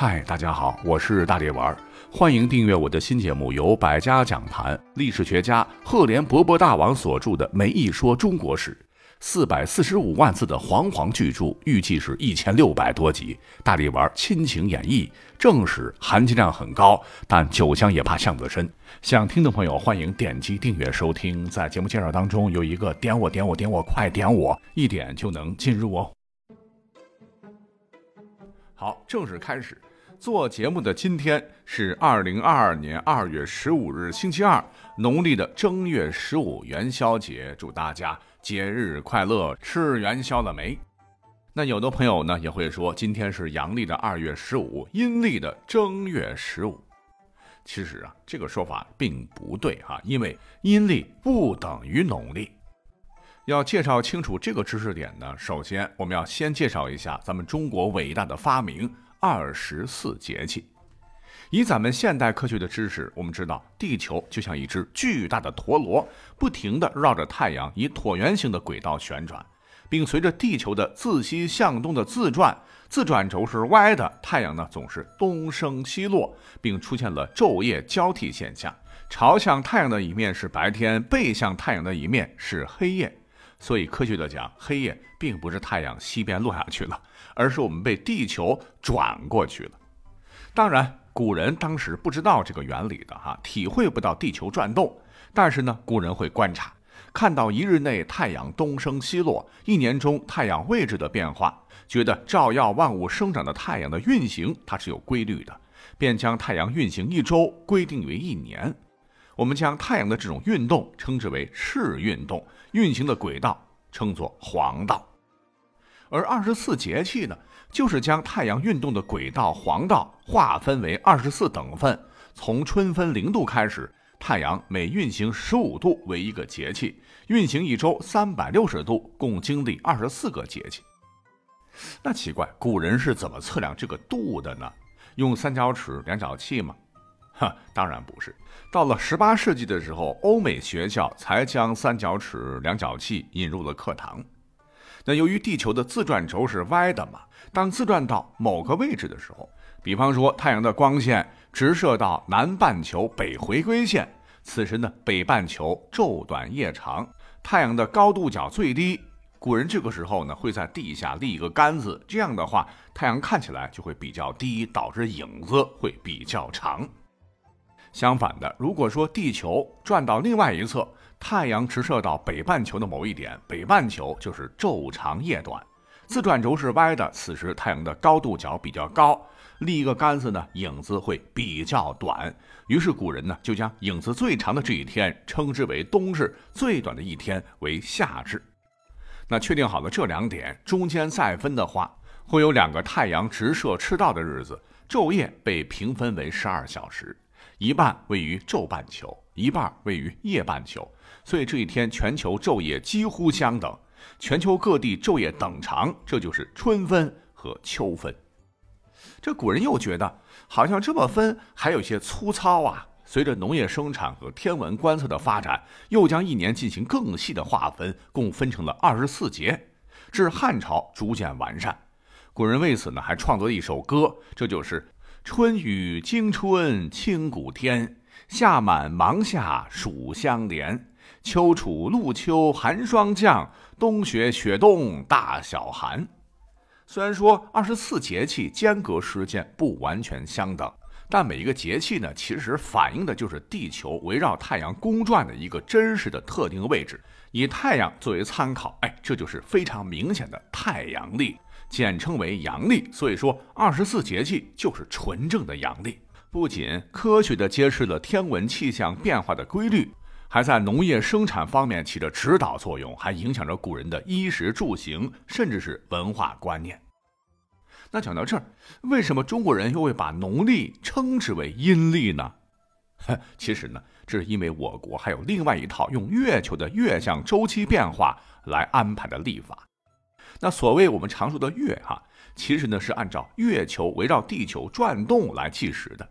嗨，大家好，我是大力丸，欢迎订阅我的新节目，由百家讲坛历史学家赫连勃勃大王所著的《梅一说中国史》，四百四十五万字的煌煌巨著，预计是一千六百多集。大力丸亲情演绎，正史含金量很高，但酒香也怕巷子深。想听的朋友欢迎点击订阅收听。在节目介绍当中有一个点我点我点我，快点我，一点就能进入哦。好，正式开始。做节目的今天是二零二二年二月十五日，星期二，农历的正月十五元宵节，祝大家节日快乐，吃元宵了没？那有的朋友呢也会说，今天是阳历的二月十五，阴历的正月十五。其实啊，这个说法并不对哈，因为阴历不等于农历。要介绍清楚这个知识点呢，首先我们要先介绍一下咱们中国伟大的发明。二十四节气，以咱们现代科学的知识，我们知道地球就像一只巨大的陀螺，不停地绕着太阳以椭圆形的轨道旋转，并随着地球的自西向东的自转，自转轴是歪的，太阳呢总是东升西落，并出现了昼夜交替现象，朝向太阳的一面是白天，背向太阳的一面是黑夜。所以，科学的讲，黑夜并不是太阳西边落下去了，而是我们被地球转过去了。当然，古人当时不知道这个原理的哈，体会不到地球转动。但是呢，古人会观察，看到一日内太阳东升西落，一年中太阳位置的变化，觉得照耀万物生长的太阳的运行它是有规律的，便将太阳运行一周规定为一年。我们将太阳的这种运动称之为视运动，运行的轨道称作黄道。而二十四节气呢，就是将太阳运动的轨道黄道划分为二十四等份，从春分零度开始，太阳每运行十五度为一个节气，运行一周三百六十度，共经历二十四个节气。那奇怪，古人是怎么测量这个度的呢？用三角尺、量角器吗？哈，当然不是。到了十八世纪的时候，欧美学校才将三角尺、量角器引入了课堂。那由于地球的自转轴是歪的嘛，当自转到某个位置的时候，比方说太阳的光线直射到南半球北回归线，此时呢，北半球昼短夜长，太阳的高度角最低。古人这个时候呢，会在地下立一个杆子，这样的话，太阳看起来就会比较低，导致影子会比较长。相反的，如果说地球转到另外一侧，太阳直射到北半球的某一点，北半球就是昼长夜短，自转轴是歪的，此时太阳的高度角比较高，立一个杆子呢，影子会比较短。于是古人呢就将影子最长的这一天称之为冬至，最短的一天为夏至。那确定好了这两点，中间再分的话，会有两个太阳直射赤道的日子，昼夜被平分为十二小时。一半位于昼半球，一半位于夜半球，所以这一天全球昼夜几乎相等，全球各地昼夜等长，这就是春分和秋分。这古人又觉得好像这么分还有些粗糙啊。随着农业生产和天文观测的发展，又将一年进行更细的划分，共分成了二十四节。至汉朝逐渐完善，古人为此呢还创作了一首歌，这就是。春雨惊春清谷天，夏满芒夏暑相连。秋处露秋寒霜降，冬雪雪冬大小寒。虽然说二十四节气间隔时间不完全相等，但每一个节气呢，其实反映的就是地球围绕太阳公转的一个真实的特定位置。以太阳作为参考，哎，这就是非常明显的太阳历。简称为阳历，所以说二十四节气就是纯正的阳历。不仅科学的揭示了天文气象变化的规律，还在农业生产方面起着指导作用，还影响着古人的衣食住行，甚至是文化观念。那讲到这儿，为什么中国人又会把农历称之为阴历呢？其实呢，这是因为我国还有另外一套用月球的月相周期变化来安排的历法。那所谓我们常说的月哈，其实呢是按照月球围绕地球转动来计时的。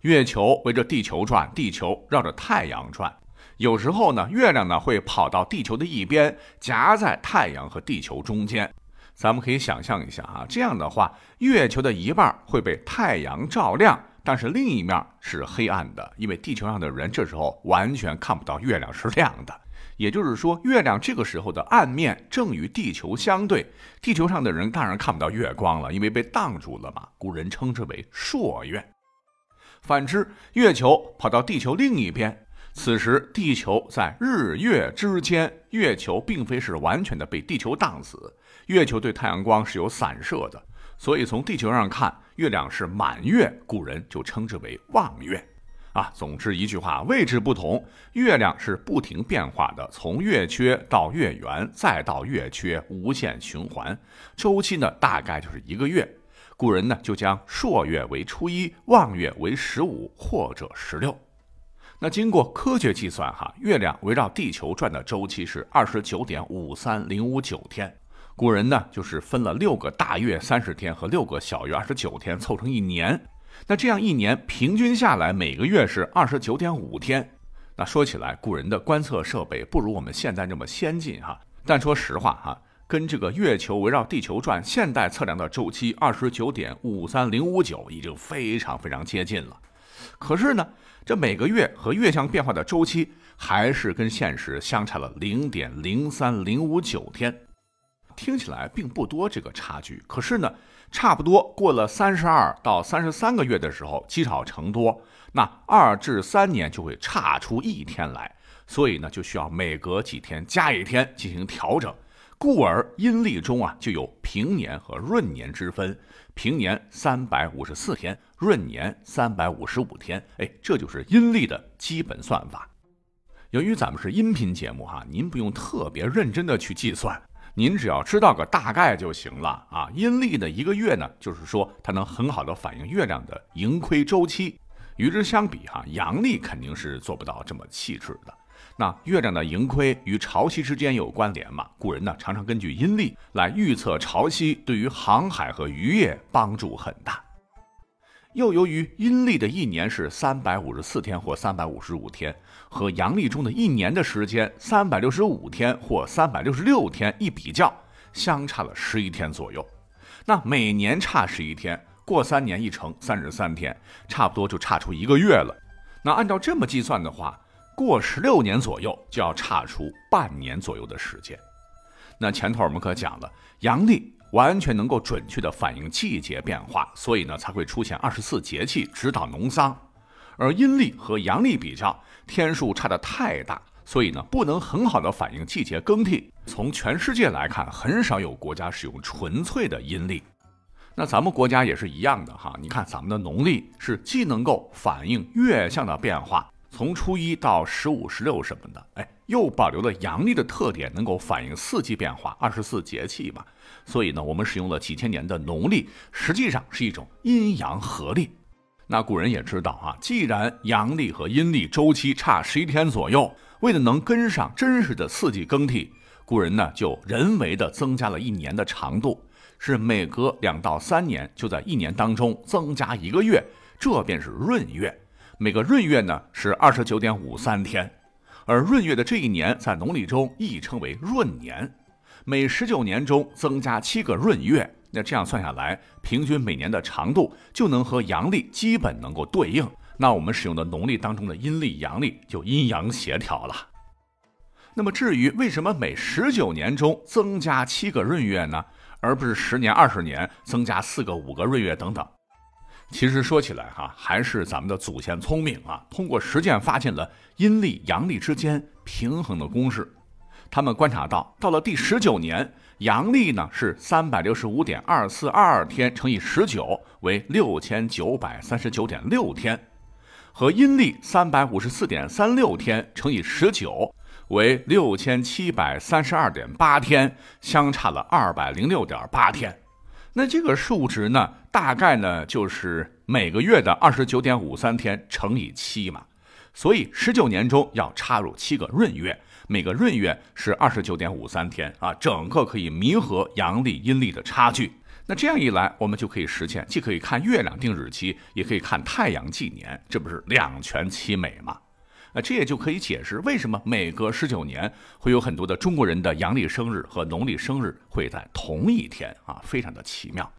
月球围着地球转，地球绕着太阳转。有时候呢，月亮呢会跑到地球的一边，夹在太阳和地球中间。咱们可以想象一下啊，这样的话，月球的一半会被太阳照亮，但是另一面是黑暗的，因为地球上的人这时候完全看不到月亮是亮的。也就是说，月亮这个时候的暗面正与地球相对，地球上的人当然看不到月光了，因为被挡住了嘛。古人称之为朔月。反之，月球跑到地球另一边，此时地球在日月之间，月球并非是完全的被地球挡死，月球对太阳光是有散射的，所以从地球上看，月亮是满月，古人就称之为望月。啊，总之一句话，位置不同，月亮是不停变化的，从月缺到月圆，再到月缺，无限循环，周期呢大概就是一个月。古人呢就将朔月为初一，望月为十五或者十六。那经过科学计算，哈，月亮围绕地球转的周期是二十九点五三零五九天。古人呢就是分了六个大月三十天和六个小月二十九天，凑成一年。那这样一年平均下来，每个月是二十九点五天。那说起来，古人的观测设备不如我们现在这么先进哈。但说实话哈，跟这个月球围绕地球转现代测量的周期二十九点五三零五九已经非常非常接近了。可是呢，这每个月和月相变化的周期还是跟现实相差了零点零三零五九天。听起来并不多这个差距，可是呢。差不多过了三十二到三十三个月的时候，积少成多，那二至三年就会差出一天来，所以呢，就需要每隔几天加一天进行调整。故而阴历中啊，就有平年和闰年之分，平年三百五十四天，闰年三百五十五天。哎，这就是阴历的基本算法。由于咱们是音频节目哈，您不用特别认真的去计算。您只要知道个大概就行了啊！阴历的一个月呢，就是说它能很好的反映月亮的盈亏周期。与之相比哈，阳历肯定是做不到这么细致的。那月亮的盈亏与潮汐之间有关联嘛？古人呢常常根据阴历来预测潮汐，对于航海和渔业帮助很大。又由于阴历的一年是三百五十四天或三百五十五天，和阳历中的一年的时间三百六十五天或三百六十六天一比较，相差了十一天左右。那每年差十一天，过三年一乘三十三天，差不多就差出一个月了。那按照这么计算的话，过十六年左右就要差出半年左右的时间。那前头我们可讲了，阳历。完全能够准确地反映季节变化，所以呢才会出现二十四节气指导农桑。而阴历和阳历比较，天数差得太大，所以呢不能很好的反映季节更替。从全世界来看，很少有国家使用纯粹的阴历。那咱们国家也是一样的哈，你看咱们的农历是既能够反映月相的变化。从初一到十五、十六什么的，哎，又保留了阳历的特点，能够反映四季变化，二十四节气嘛。所以呢，我们使用了几千年的农历，实际上是一种阴阳合历。那古人也知道啊，既然阳历和阴历周期差十一天左右，为了能跟上真实的四季更替，古人呢就人为的增加了一年的长度，是每隔两到三年就在一年当中增加一个月，这便是闰月。每个闰月呢是二十九点五三天，而闰月的这一年在农历中亦称为闰年。每十九年中增加七个闰月，那这样算下来，平均每年的长度就能和阳历基本能够对应。那我们使用的农历当中的阴历、阳历就阴阳协调了。那么至于为什么每十九年中增加七个闰月呢，而不是十年、二十年增加四个、五个闰月等等？其实说起来哈，还是咱们的祖先聪明啊！通过实践发现了阴历阳历之间平衡的公式。他们观察到，到了第十九年，阳历呢是三百六十五点二四二天乘以十九为六千九百三十九点六天，和阴历三百五十四点三六天乘以十九为六千七百三十二点八天，相差了二百零六点八天。那这个数值呢，大概呢就是每个月的二十九点五三天乘以七嘛，所以十九年中要插入七个闰月，每个闰月是二十九点五三天啊，整个可以弥合阳历阴历的差距。那这样一来，我们就可以实现，既可以看月亮定日期，也可以看太阳纪年，这不是两全其美吗？这也就可以解释为什么每隔十九年会有很多的中国人的阳历生日和农历生日会在同一天啊，非常的奇妙。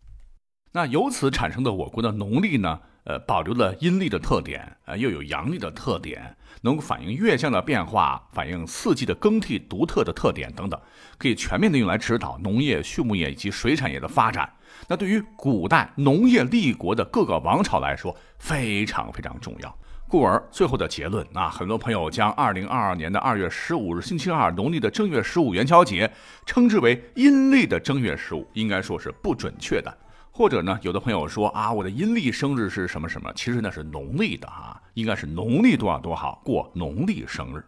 那由此产生的我国的农历呢，呃，保留了阴历的特点，呃，又有阳历的特点，能够反映月相的变化，反映四季的更替独特的特点等等，可以全面的用来指导农业、畜牧业以及水产业的发展。那对于古代农业立国的各个王朝来说，非常非常重要。故而，最后的结论啊，很多朋友将二零二二年的二月十五日星期二农历的正月十五元宵节称之为阴历的正月十五，应该说是不准确的。或者呢，有的朋友说啊，我的阴历生日是什么什么，其实那是农历的啊，应该是农历多少多少过农历生日。